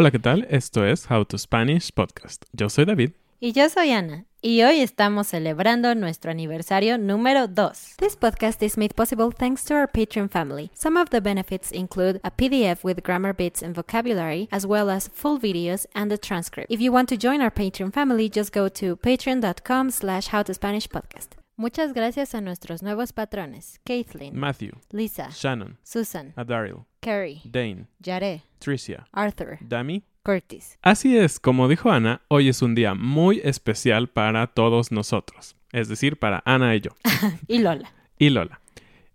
Hola, ¿qué tal? Esto es How to Spanish Podcast. Yo soy David. Y yo soy Ana, y hoy estamos celebrando nuestro aniversario número 2. This podcast is made possible thanks to our Patreon family. Some of the benefits include a PDF with grammar bits and vocabulary, as well as full videos and a transcript. If you want to join our Patreon family, just go to patreon.com slash howtospanishpodcast. Muchas gracias a nuestros nuevos patrones, Kathleen, Matthew, Lisa, Shannon, Susan, Adaryl, Carrie, Dane, Yare, Tricia, Arthur, Dami. Curtis. Así es, como dijo Ana, hoy es un día muy especial para todos nosotros, es decir, para Ana y yo. y Lola. y Lola.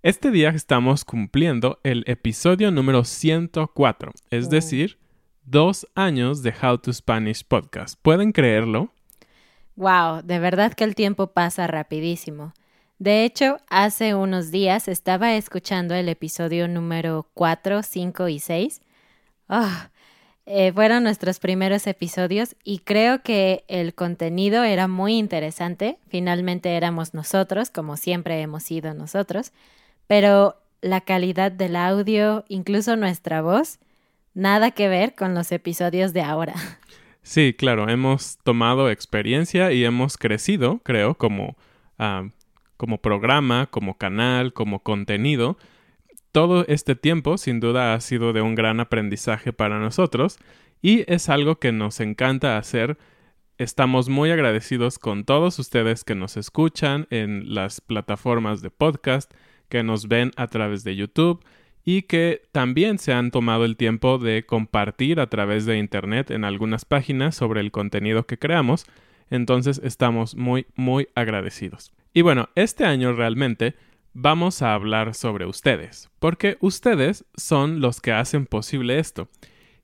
Este día estamos cumpliendo el episodio número 104, es Oh. decir, dos años de How to Spanish Podcast. ¿Pueden creerlo? Wow, de verdad que el tiempo pasa rapidísimo. De hecho, hace unos días estaba escuchando el episodio número 4, 5 y 6. Ah, eh, fueron nuestros primeros episodios y creo que el contenido era muy interesante. Finalmente éramos nosotros, como siempre hemos sido nosotros, pero la calidad del audio, incluso nuestra voz, nada que ver con los episodios de ahora. Sí, claro, hemos tomado experiencia y hemos crecido, creo, como, ah, como programa, como canal, como contenido. Todo este tiempo, sin duda, ha sido de un gran aprendizaje para nosotros y es algo que nos encanta hacer. Estamos muy agradecidos con todos ustedes que nos escuchan en las plataformas de podcast, que nos ven a través de YouTube y que también se han tomado el tiempo de compartir a través de Internet en algunas páginas sobre el contenido que creamos. Entonces estamos muy, muy agradecidos. Y bueno, este año realmente vamos a hablar sobre ustedes, porque ustedes son los que hacen posible esto.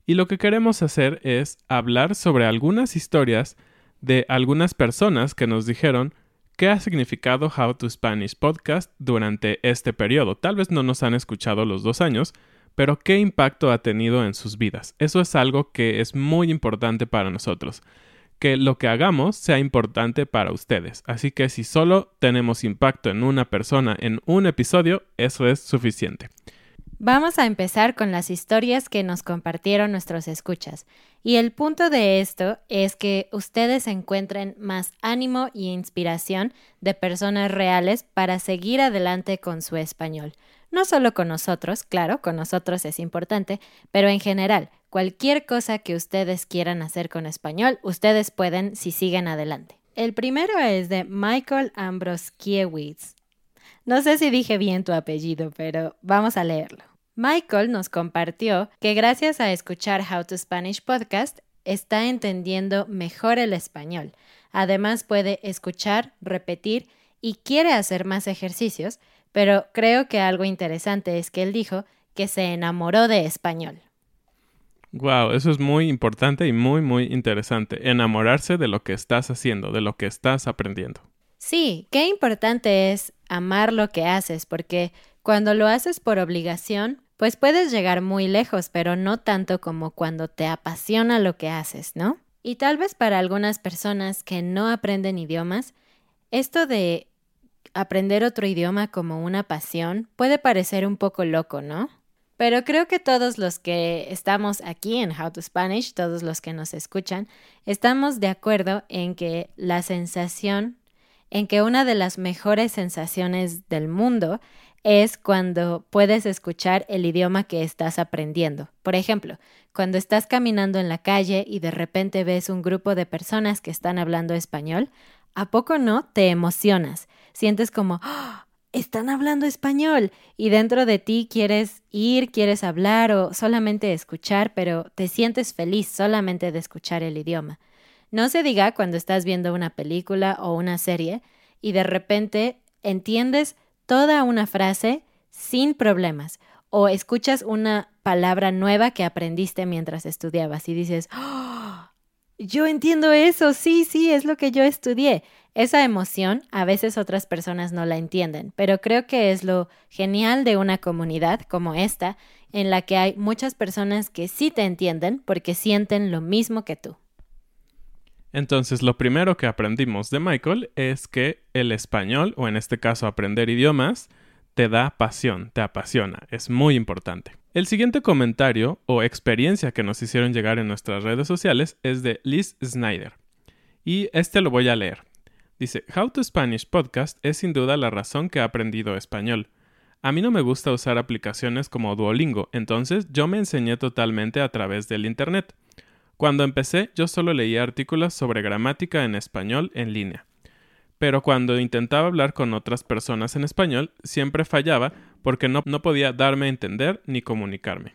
Y lo que queremos hacer es hablar sobre algunas historias de algunas personas que nos dijeron qué ha significado How to Spanish Podcast durante este periodo. Tal vez no nos han escuchado los dos años, pero qué impacto ha tenido en sus vidas. Eso es algo que es muy importante para nosotros. Que lo que hagamos sea importante para ustedes. Así que si solo tenemos impacto en una persona en un episodio, eso es suficiente. Vamos a empezar con las historias que nos compartieron nuestros escuchas. Y el punto de esto es que ustedes encuentren más ánimo y inspiración de personas reales para seguir adelante con su español. No solo con nosotros, claro, con nosotros es importante, pero en general, cualquier cosa que ustedes quieran hacer con español, ustedes pueden si siguen adelante. El primero es de Michael Ambroskiewicz. No sé si dije bien tu apellido, pero vamos a leerlo. Michael nos compartió que gracias a escuchar How to Spanish Podcast está entendiendo mejor el español. Además puede escuchar, repetir y quiere hacer más ejercicios, pero creo que algo interesante es que él dijo que se enamoró de español. Wow, eso es muy importante y muy, muy interesante. Enamorarse de lo que estás haciendo, de lo que estás aprendiendo. Sí, qué importante es amar lo que haces, porque cuando lo haces por obligación, pues puedes llegar muy lejos, pero no tanto como cuando te apasiona lo que haces, ¿no? Y tal vez para algunas personas que no aprenden idiomas, esto de aprender otro idioma como una pasión puede parecer un poco loco, ¿no? Pero creo que todos los que estamos aquí en How to Spanish, todos los que nos escuchan, estamos de acuerdo en que la sensación, en que una de las mejores sensaciones del mundo es cuando puedes escuchar el idioma que estás aprendiendo. Por ejemplo, cuando estás caminando en la calle y de repente ves un grupo de personas que están hablando español, ¿a poco no te emocionas? Sientes como, ¡Ah! están hablando español y dentro de ti quieres ir, quieres hablar o solamente escuchar, pero te sientes feliz solamente de escuchar el idioma. No se diga cuando estás viendo una película o una serie y de repente entiendes toda una frase sin problemas o escuchas una palabra nueva que aprendiste mientras estudiabas y dices, ¡Oh! yo entiendo eso, sí, sí, es lo que yo estudié. Esa emoción a veces otras personas no la entienden, pero creo que es lo genial de una comunidad como esta, en la que hay muchas personas que sí te entienden porque sienten lo mismo que tú. Entonces, lo primero que aprendimos de Michael es que el español, o en este caso aprender idiomas, te da pasión, te apasiona, es muy importante. El siguiente comentario o experiencia que nos hicieron llegar en nuestras redes sociales es de Liz Snyder. Y este lo voy a leer. Dice, How to Spanish Podcast es sin duda la razón que he aprendido español. A mí no me gusta usar aplicaciones como Duolingo, entonces yo me enseñé totalmente a través del Internet. Cuando empecé yo solo leía artículos sobre gramática en español en línea. Pero cuando intentaba hablar con otras personas en español, siempre fallaba porque no, podía darme a entender ni comunicarme.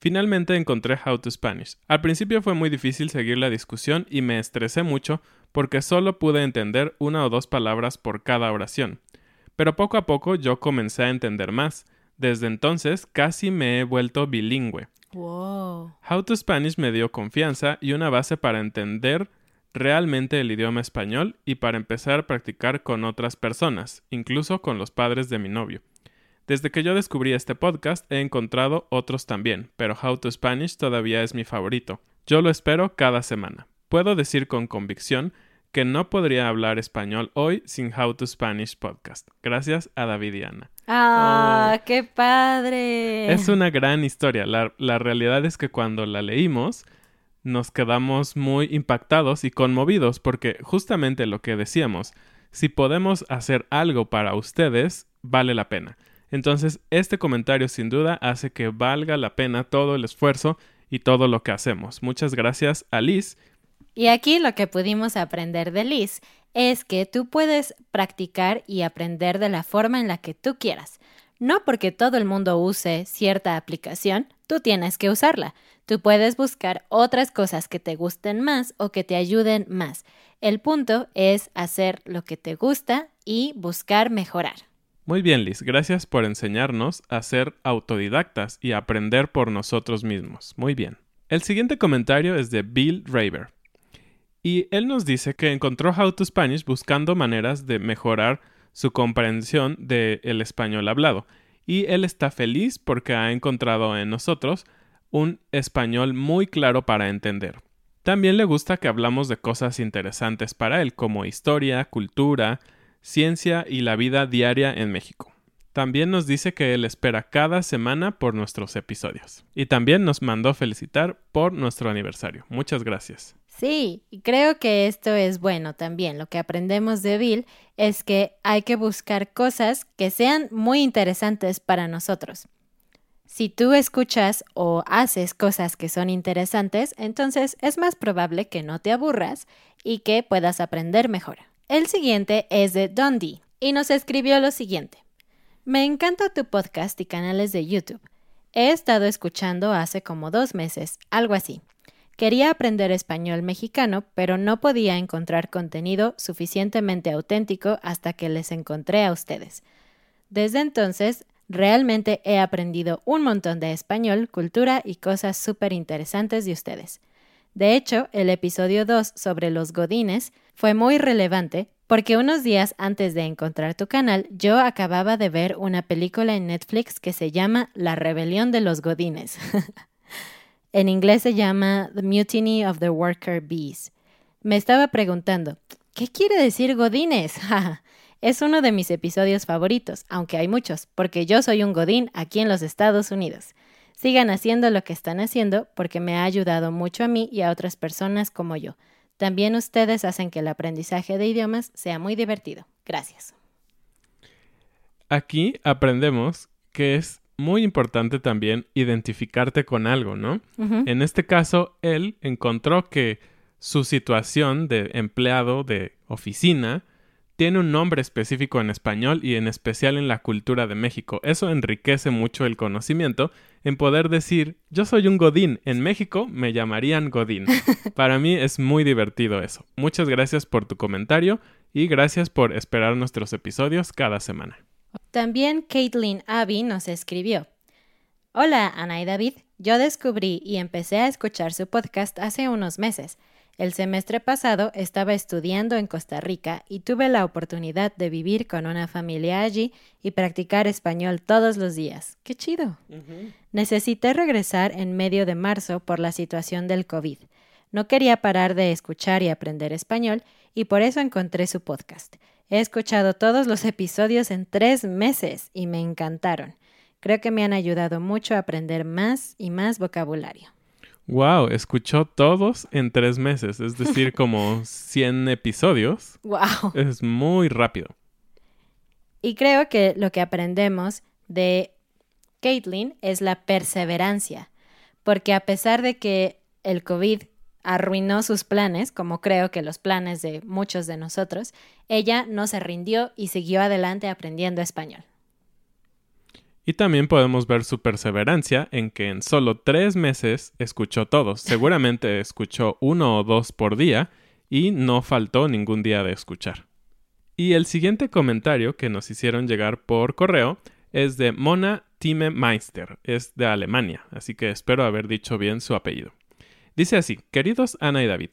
Finalmente encontré How to Spanish. Al principio fue muy difícil seguir la discusión y me estresé mucho porque solo pude entender una o dos palabras por cada oración. Pero poco a poco yo comencé a entender más. Desde entonces casi me he vuelto bilingüe. Wow. How to Spanish me dio confianza y una base para entender realmente el idioma español y para empezar a practicar con otras personas, incluso con los padres de mi novio. Desde que yo descubrí este podcast he encontrado otros también, pero How to Spanish todavía es mi favorito. Yo lo espero cada semana. Puedo decir con convicción que no podría hablar español hoy sin How to Spanish podcast. Gracias a David y Ana. ¡Ah, qué padre! Es una gran historia. La, la realidad es que cuando la leímos nos quedamos muy impactados y conmovidos porque justamente lo que decíamos, si podemos hacer algo para ustedes, vale la pena. Entonces, este comentario sin duda hace que valga la pena todo el esfuerzo y todo lo que hacemos. Muchas gracias a Liz. Y aquí lo que pudimos aprender de Liz es que tú puedes practicar y aprender de la forma en la que tú quieras. No porque todo el mundo use cierta aplicación, tú tienes que usarla. Tú puedes buscar otras cosas que te gusten más o que te ayuden más. El punto es hacer lo que te gusta y buscar mejorar. Muy bien, Liz, gracias por enseñarnos a ser autodidactas y aprender por nosotros mismos. Muy bien. El siguiente comentario es de Bill Raver. Y él nos dice que encontró How to Spanish buscando maneras de mejorar su comprensión del español hablado. Y él está feliz porque ha encontrado en nosotros un español muy claro para entender. También le gusta que hablamos de cosas interesantes para él, como historia, cultura, ciencia y la vida diaria en México. También nos dice que él espera cada semana por nuestros episodios. Y también nos mandó felicitar por nuestro aniversario. Muchas gracias. Sí, y creo que esto es bueno también. Lo que aprendemos de Bill es que hay que buscar cosas que sean muy interesantes para nosotros. Si tú escuchas o haces cosas que son interesantes, entonces es más probable que no te aburras y que puedas aprender mejor. El siguiente es de Dundee y nos escribió lo siguiente. Me encanta tu podcast y canales de YouTube. He estado escuchando hace como dos meses, algo así. Quería aprender español mexicano, pero no podía encontrar contenido suficientemente auténtico hasta que les encontré a ustedes. Desde entonces, Realmente he aprendido un montón de español, cultura y cosas súper interesantes de ustedes. De hecho, el episodio 2 sobre los godines fue muy relevante porque unos días antes de encontrar tu canal, yo acababa de ver una película en Netflix que se llama La rebelión de los godines. en inglés se llama The Mutiny of the Worker Bees. Me estaba preguntando, ¿qué quiere decir godines? es uno de mis episodios favoritos, aunque hay muchos, porque yo soy un godín aquí en los Estados Unidos. Sigan haciendo lo que están haciendo porque me ha ayudado mucho a mí y a otras personas como yo. También ustedes hacen que el aprendizaje de idiomas sea muy divertido. Gracias. Aquí aprendemos que es muy importante también identificarte con algo, ¿no? En este caso, él encontró que su situación de empleado de oficina tiene un nombre específico en español y en especial en la cultura de México. Eso enriquece mucho el conocimiento en poder decir, yo soy un Godín, en México me llamarían Godín. Para mí es muy divertido eso. Muchas gracias por tu comentario y gracias por esperar nuestros episodios cada semana. También Caitlin Abby nos escribió. Hola Ana y David, yo descubrí y empecé a escuchar su podcast hace unos meses. El semestre pasado estaba estudiando en Costa Rica y tuve la oportunidad de vivir con una familia allí y practicar español todos los días. ¡Qué chido! Necesité regresar en medio de marzo por la situación del COVID. No quería parar de escuchar y aprender español y por eso encontré su podcast. He escuchado todos los episodios en tres meses y me encantaron. Creo que me han ayudado mucho a aprender más y más vocabulario. Wow, escuchó todos en tres meses, es decir, como 100 episodios. Wow. Es muy rápido. Y creo que lo que aprendemos de Caitlin es la perseverancia, porque a pesar de que el COVID arruinó sus planes, como creo que los planes de muchos de nosotros, ella no se rindió y siguió adelante aprendiendo español. Y también podemos ver su perseverancia en que en solo tres meses escuchó todos. Seguramente escuchó uno o dos por día y no faltó ningún día de escuchar. Y el siguiente comentario que nos hicieron llegar por correo es de Mona Time Meister, es de Alemania, así que espero haber dicho bien su apellido. Dice así, queridos Ana y David,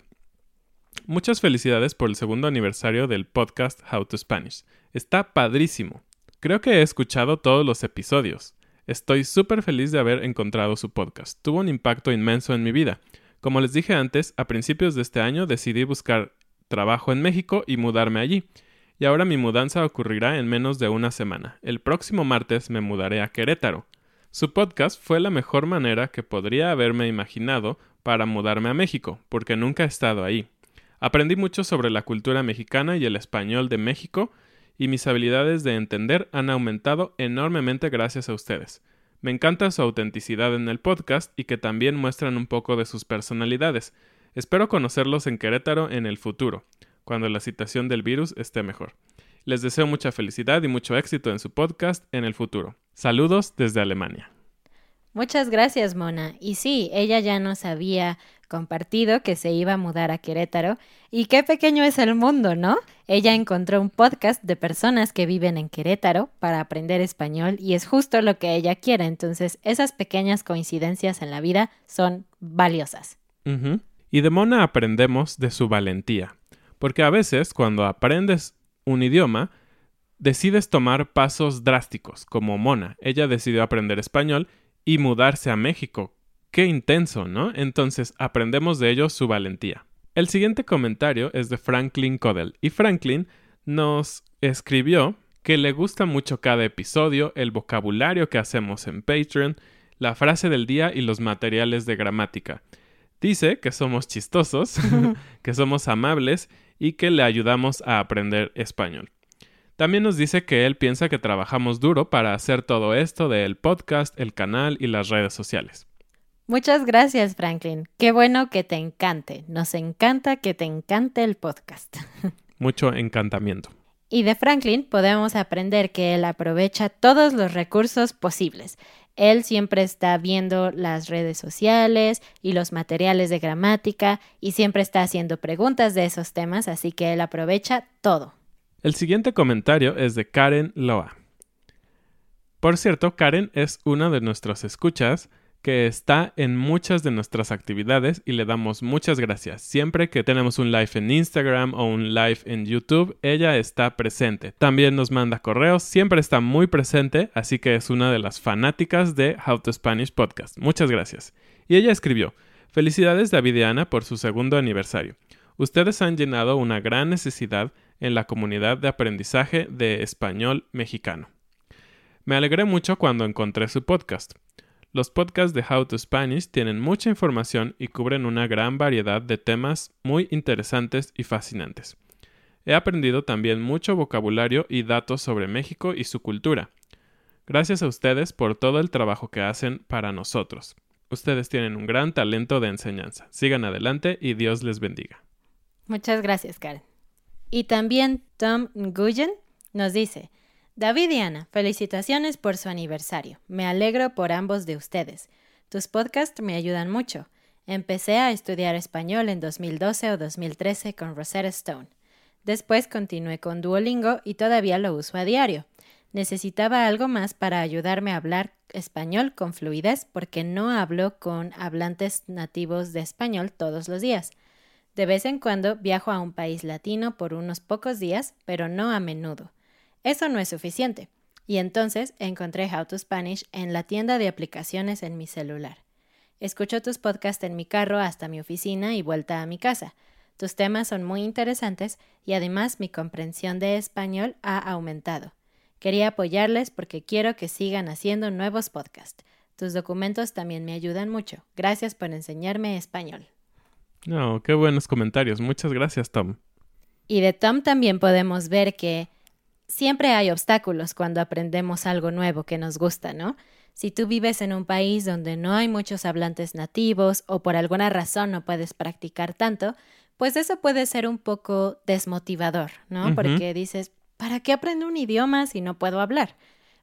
muchas felicidades por el segundo aniversario del podcast How to Spanish. Está padrísimo. Creo que he escuchado todos los episodios. Estoy súper feliz de haber encontrado su podcast. Tuvo un impacto inmenso en mi vida. Como les dije antes, a principios de este año decidí buscar trabajo en México y mudarme allí. Y ahora mi mudanza ocurrirá en menos de una semana. El próximo martes me mudaré a Querétaro. Su podcast fue la mejor manera que podría haberme imaginado para mudarme a México, porque nunca he estado ahí. Aprendí mucho sobre la cultura mexicana y el español de México y mis habilidades de entender han aumentado enormemente gracias a ustedes. Me encanta su autenticidad en el podcast y que también muestran un poco de sus personalidades. Espero conocerlos en Querétaro en el futuro, cuando la situación del virus esté mejor. Les deseo mucha felicidad y mucho éxito en su podcast en el futuro. Saludos desde Alemania. Muchas gracias, Mona. Y sí, ella ya nos había compartido que se iba a mudar a Querétaro. Y qué pequeño es el mundo, ¿no? Ella encontró un podcast de personas que viven en Querétaro para aprender español y es justo lo que ella quiere. Entonces, esas pequeñas coincidencias en la vida son valiosas. Y de Mona aprendemos de su valentía. Porque a veces, cuando aprendes un idioma, decides tomar pasos drásticos, como Mona. Ella decidió aprender español y mudarse a México. Qué intenso, ¿no? Entonces aprendemos de ello su valentía. El siguiente comentario es de Franklin Codell y Franklin nos escribió que le gusta mucho cada episodio, el vocabulario que hacemos en Patreon, la frase del día y los materiales de gramática. Dice que somos chistosos, que somos amables y que le ayudamos a aprender español. También nos dice que él piensa que trabajamos duro para hacer todo esto del podcast, el canal y las redes sociales. Muchas gracias, Franklin. Qué bueno que te encante. Nos encanta que te encante el podcast. Mucho encantamiento. Y de Franklin podemos aprender que él aprovecha todos los recursos posibles. Él siempre está viendo las redes sociales y los materiales de gramática y siempre está haciendo preguntas de esos temas, así que él aprovecha todo. El siguiente comentario es de Karen Loa. Por cierto, Karen es una de nuestros escuchas que está en muchas de nuestras actividades y le damos muchas gracias. Siempre que tenemos un live en Instagram o un live en YouTube, ella está presente. También nos manda correos, siempre está muy presente, así que es una de las fanáticas de How to Spanish Podcast. Muchas gracias. Y ella escribió, Felicidades David y Ana por su segundo aniversario. Ustedes han llenado una gran necesidad en la comunidad de aprendizaje de español mexicano. Me alegré mucho cuando encontré su podcast. Los podcasts de How to Spanish tienen mucha información y cubren una gran variedad de temas muy interesantes y fascinantes. He aprendido también mucho vocabulario y datos sobre México y su cultura. Gracias a ustedes por todo el trabajo que hacen para nosotros. Ustedes tienen un gran talento de enseñanza. Sigan adelante y Dios les bendiga. Muchas gracias, Karen. Y también Tom Nguyen nos dice, David y Ana, felicitaciones por su aniversario. Me alegro por ambos de ustedes. Tus podcasts me ayudan mucho. Empecé a estudiar español en 2012 o 2013 con Rosetta Stone. Después continué con Duolingo y todavía lo uso a diario. Necesitaba algo más para ayudarme a hablar español con fluidez porque no hablo con hablantes nativos de español todos los días. De vez en cuando viajo a un país latino por unos pocos días, pero no a menudo. Eso no es suficiente. Y entonces encontré How to Spanish en la tienda de aplicaciones en mi celular. Escucho tus podcasts en mi carro hasta mi oficina y vuelta a mi casa. Tus temas son muy interesantes y además mi comprensión de español ha aumentado. Quería apoyarles porque quiero que sigan haciendo nuevos podcasts. Tus documentos también me ayudan mucho. Gracias por enseñarme español. No, qué buenos comentarios. Muchas gracias, Tom. Y de Tom también podemos ver que siempre hay obstáculos cuando aprendemos algo nuevo que nos gusta, ¿no? Si tú vives en un país donde no hay muchos hablantes nativos o por alguna razón no puedes practicar tanto, pues eso puede ser un poco desmotivador, ¿no? Porque dices, ¿para qué aprendo un idioma si no puedo hablar?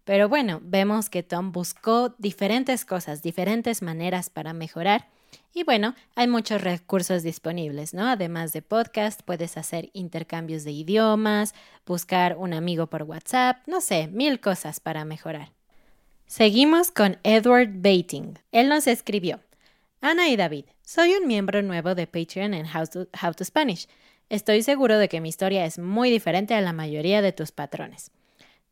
Pero bueno, vemos que Tom buscó diferentes cosas, diferentes maneras para mejorar y bueno, hay muchos recursos disponibles, ¿no? Además de podcast, puedes hacer intercambios de idiomas, buscar un amigo por WhatsApp, no sé, mil cosas para mejorar. Seguimos con Edward Bating. Él nos escribió. Ana y David, soy un miembro nuevo de Patreon en How to, How to Spanish. Estoy seguro de que mi historia es muy diferente a la mayoría de tus patrones.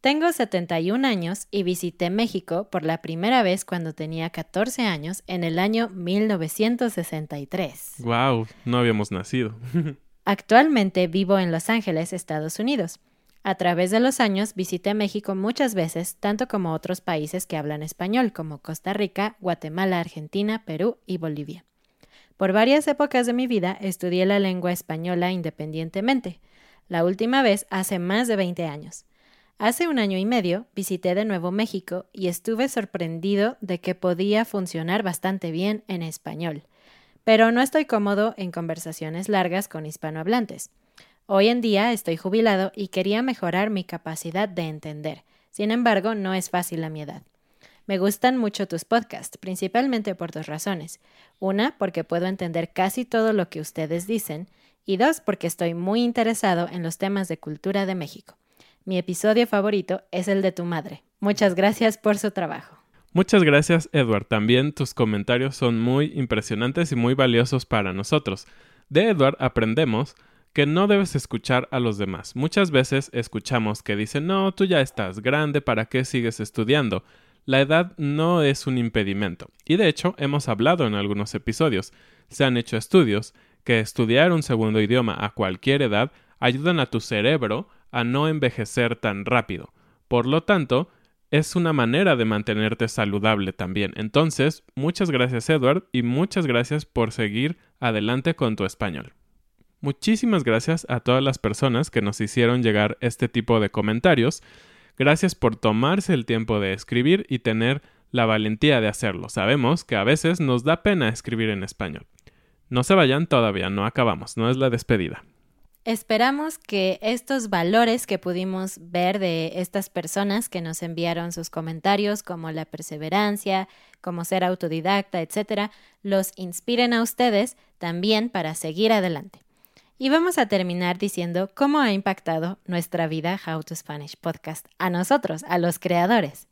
Tengo 71 años y visité México por la primera vez cuando tenía 14 años en el año 1963. ¡Wow! No habíamos nacido. Actualmente vivo en Los Ángeles, Estados Unidos. A través de los años visité México muchas veces, tanto como otros países que hablan español, como Costa Rica, Guatemala, Argentina, Perú y Bolivia. Por varias épocas de mi vida estudié la lengua española independientemente, la última vez hace más de 20 años. Hace un año y medio visité de nuevo México y estuve sorprendido de que podía funcionar bastante bien en español, pero no estoy cómodo en conversaciones largas con hispanohablantes. Hoy en día estoy jubilado y quería mejorar mi capacidad de entender. Sin embargo, no es fácil a mi edad. Me gustan mucho tus podcasts, principalmente por dos razones. Una, porque puedo entender casi todo lo que ustedes dicen, y dos, porque estoy muy interesado en los temas de cultura de México. Mi episodio favorito es el de tu madre. Muchas gracias por su trabajo. Muchas gracias, Edward. También tus comentarios son muy impresionantes y muy valiosos para nosotros. De Edward aprendemos que no debes escuchar a los demás. Muchas veces escuchamos que dicen, no, tú ya estás grande, ¿para qué sigues estudiando? La edad no es un impedimento. Y de hecho, hemos hablado en algunos episodios. Se han hecho estudios que estudiar un segundo idioma a cualquier edad ayudan a tu cerebro a no envejecer tan rápido. Por lo tanto, es una manera de mantenerte saludable también. Entonces, muchas gracias Edward y muchas gracias por seguir adelante con tu español. Muchísimas gracias a todas las personas que nos hicieron llegar este tipo de comentarios. Gracias por tomarse el tiempo de escribir y tener la valentía de hacerlo. Sabemos que a veces nos da pena escribir en español. No se vayan todavía, no acabamos, no es la despedida. Esperamos que estos valores que pudimos ver de estas personas que nos enviaron sus comentarios, como la perseverancia, como ser autodidacta, etcétera, los inspiren a ustedes también para seguir adelante. Y vamos a terminar diciendo cómo ha impactado nuestra vida How to Spanish Podcast a nosotros, a los creadores.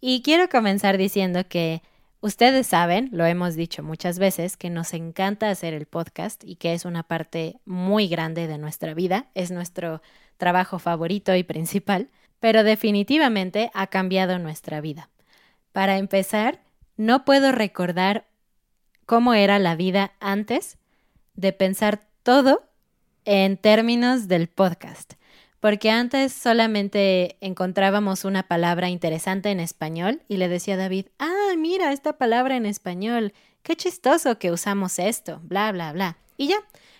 Y quiero comenzar diciendo que ustedes saben, lo hemos dicho muchas veces, que nos encanta hacer el podcast y que es una parte muy grande de nuestra vida, es nuestro trabajo favorito y principal, pero definitivamente ha cambiado nuestra vida. Para empezar, no puedo recordar cómo era la vida antes de pensar todo en términos del podcast, porque antes solamente encontrábamos una palabra interesante en español y le decía a David, ah, mira esta palabra en español, qué chistoso que usamos esto, bla, bla, bla. Y ya,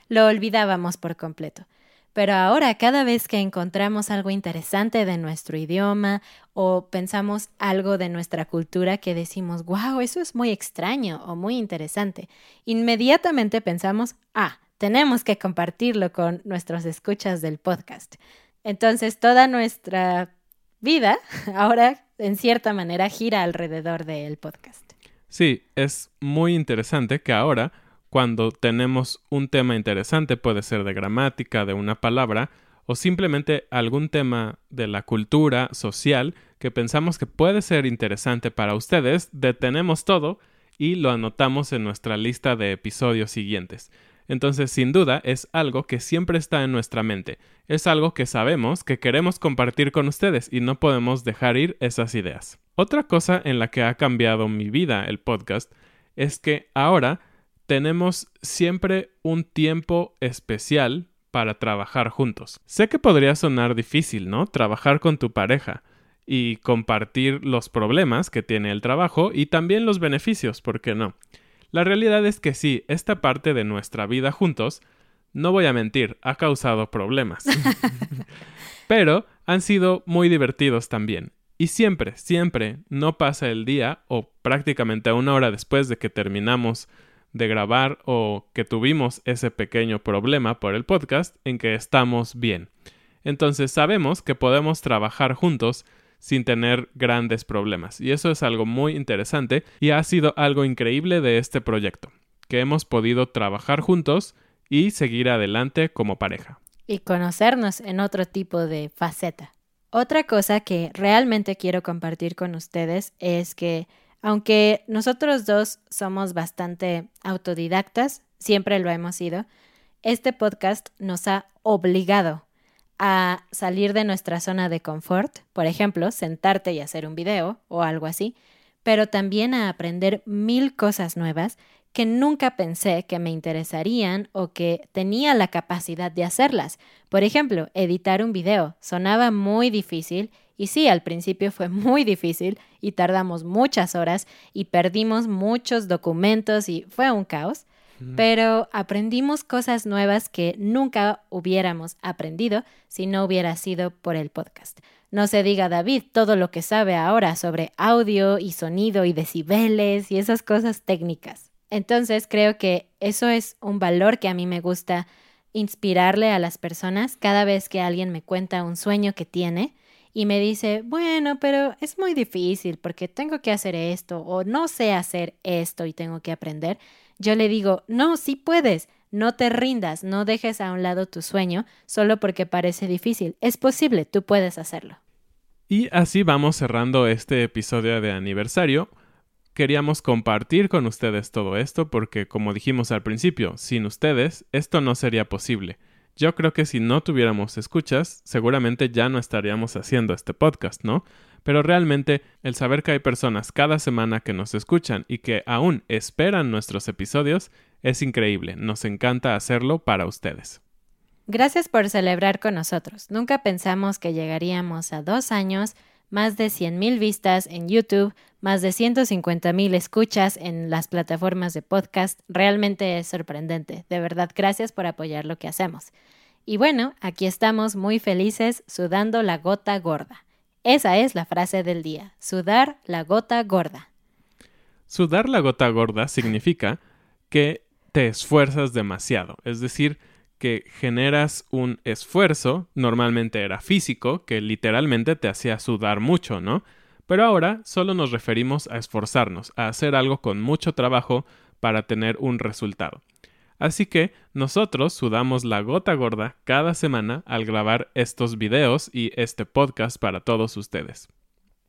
lo olvidábamos por completo. Pero ahora, cada vez que encontramos algo interesante de nuestro idioma o pensamos algo de nuestra cultura que decimos, wow, eso es muy extraño o muy interesante, inmediatamente pensamos, ah, tenemos que compartirlo con nuestros escuchas del podcast. Entonces, toda nuestra vida ahora, en cierta manera, gira alrededor del podcast. Sí, es muy interesante que ahora cuando tenemos un tema interesante, puede ser de gramática, de una palabra, o simplemente algún tema de la cultura social que pensamos que puede ser interesante para ustedes, detenemos todo y lo anotamos en nuestra lista de episodios siguientes. Entonces, sin duda, es algo que siempre está en nuestra mente. Es algo que sabemos que queremos compartir con ustedes y no podemos dejar ir esas ideas. Otra cosa en la que ha cambiado mi vida el podcast es que ahora tenemos siempre un tiempo especial para trabajar juntos. Sé que podría sonar difícil, ¿no? Trabajar con tu pareja y compartir los problemas que tiene el trabajo y también los beneficios, ¿por qué no? La realidad es que sí, esta parte de nuestra vida juntos, no voy a mentir, ha causado problemas. Pero han sido muy divertidos también. Y siempre, siempre no pasa el día o prácticamente una hora después de que terminamos de grabar o que tuvimos ese pequeño problema por el podcast en que estamos bien. Entonces sabemos que podemos trabajar juntos sin tener grandes problemas. Y eso es algo muy interesante y ha sido algo increíble de este proyecto, que hemos podido trabajar juntos y seguir adelante como pareja. Y conocernos en otro tipo de faceta. Otra cosa que realmente quiero compartir con ustedes es que aunque nosotros dos somos bastante autodidactas, siempre lo hemos sido, este podcast nos ha obligado a salir de nuestra zona de confort, por ejemplo, sentarte y hacer un video o algo así, pero también a aprender mil cosas nuevas que nunca pensé que me interesarían o que tenía la capacidad de hacerlas. Por ejemplo, editar un video sonaba muy difícil y sí, al principio fue muy difícil y tardamos muchas horas y perdimos muchos documentos y fue un caos, pero aprendimos cosas nuevas que nunca hubiéramos aprendido si no hubiera sido por el podcast. No se diga David todo lo que sabe ahora sobre audio y sonido y decibeles y esas cosas técnicas. Entonces creo que eso es un valor que a mí me gusta inspirarle a las personas cada vez que alguien me cuenta un sueño que tiene y me dice, bueno, pero es muy difícil porque tengo que hacer esto o no sé hacer esto y tengo que aprender, yo le digo, no, sí puedes, no te rindas, no dejes a un lado tu sueño solo porque parece difícil, es posible, tú puedes hacerlo. Y así vamos cerrando este episodio de aniversario. Queríamos compartir con ustedes todo esto porque, como dijimos al principio, sin ustedes esto no sería posible. Yo creo que si no tuviéramos escuchas, seguramente ya no estaríamos haciendo este podcast, ¿no? Pero realmente el saber que hay personas cada semana que nos escuchan y que aún esperan nuestros episodios es increíble. Nos encanta hacerlo para ustedes. Gracias por celebrar con nosotros. Nunca pensamos que llegaríamos a dos años más de 100.000 vistas en YouTube, más de 150.000 escuchas en las plataformas de podcast. Realmente es sorprendente. De verdad, gracias por apoyar lo que hacemos. Y bueno, aquí estamos muy felices sudando la gota gorda. Esa es la frase del día, sudar la gota gorda. Sudar la gota gorda significa que te esfuerzas demasiado, es decir, que generas un esfuerzo, normalmente era físico, que literalmente te hacía sudar mucho, ¿no? Pero ahora solo nos referimos a esforzarnos, a hacer algo con mucho trabajo para tener un resultado. Así que nosotros sudamos la gota gorda cada semana al grabar estos videos y este podcast para todos ustedes.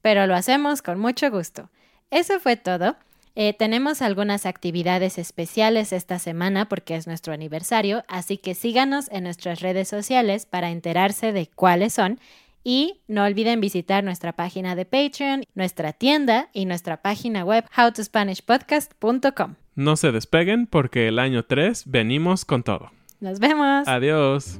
pero lo hacemos con mucho gusto. Eso fue todo. Eh, tenemos algunas actividades especiales esta semana porque es nuestro aniversario, así que síganos en nuestras redes sociales para enterarse de cuáles son y no olviden visitar nuestra página de Patreon, nuestra tienda y nuestra página web howtospanishpodcast.com. No se despeguen porque el año 3 venimos con todo. Nos vemos. Adiós.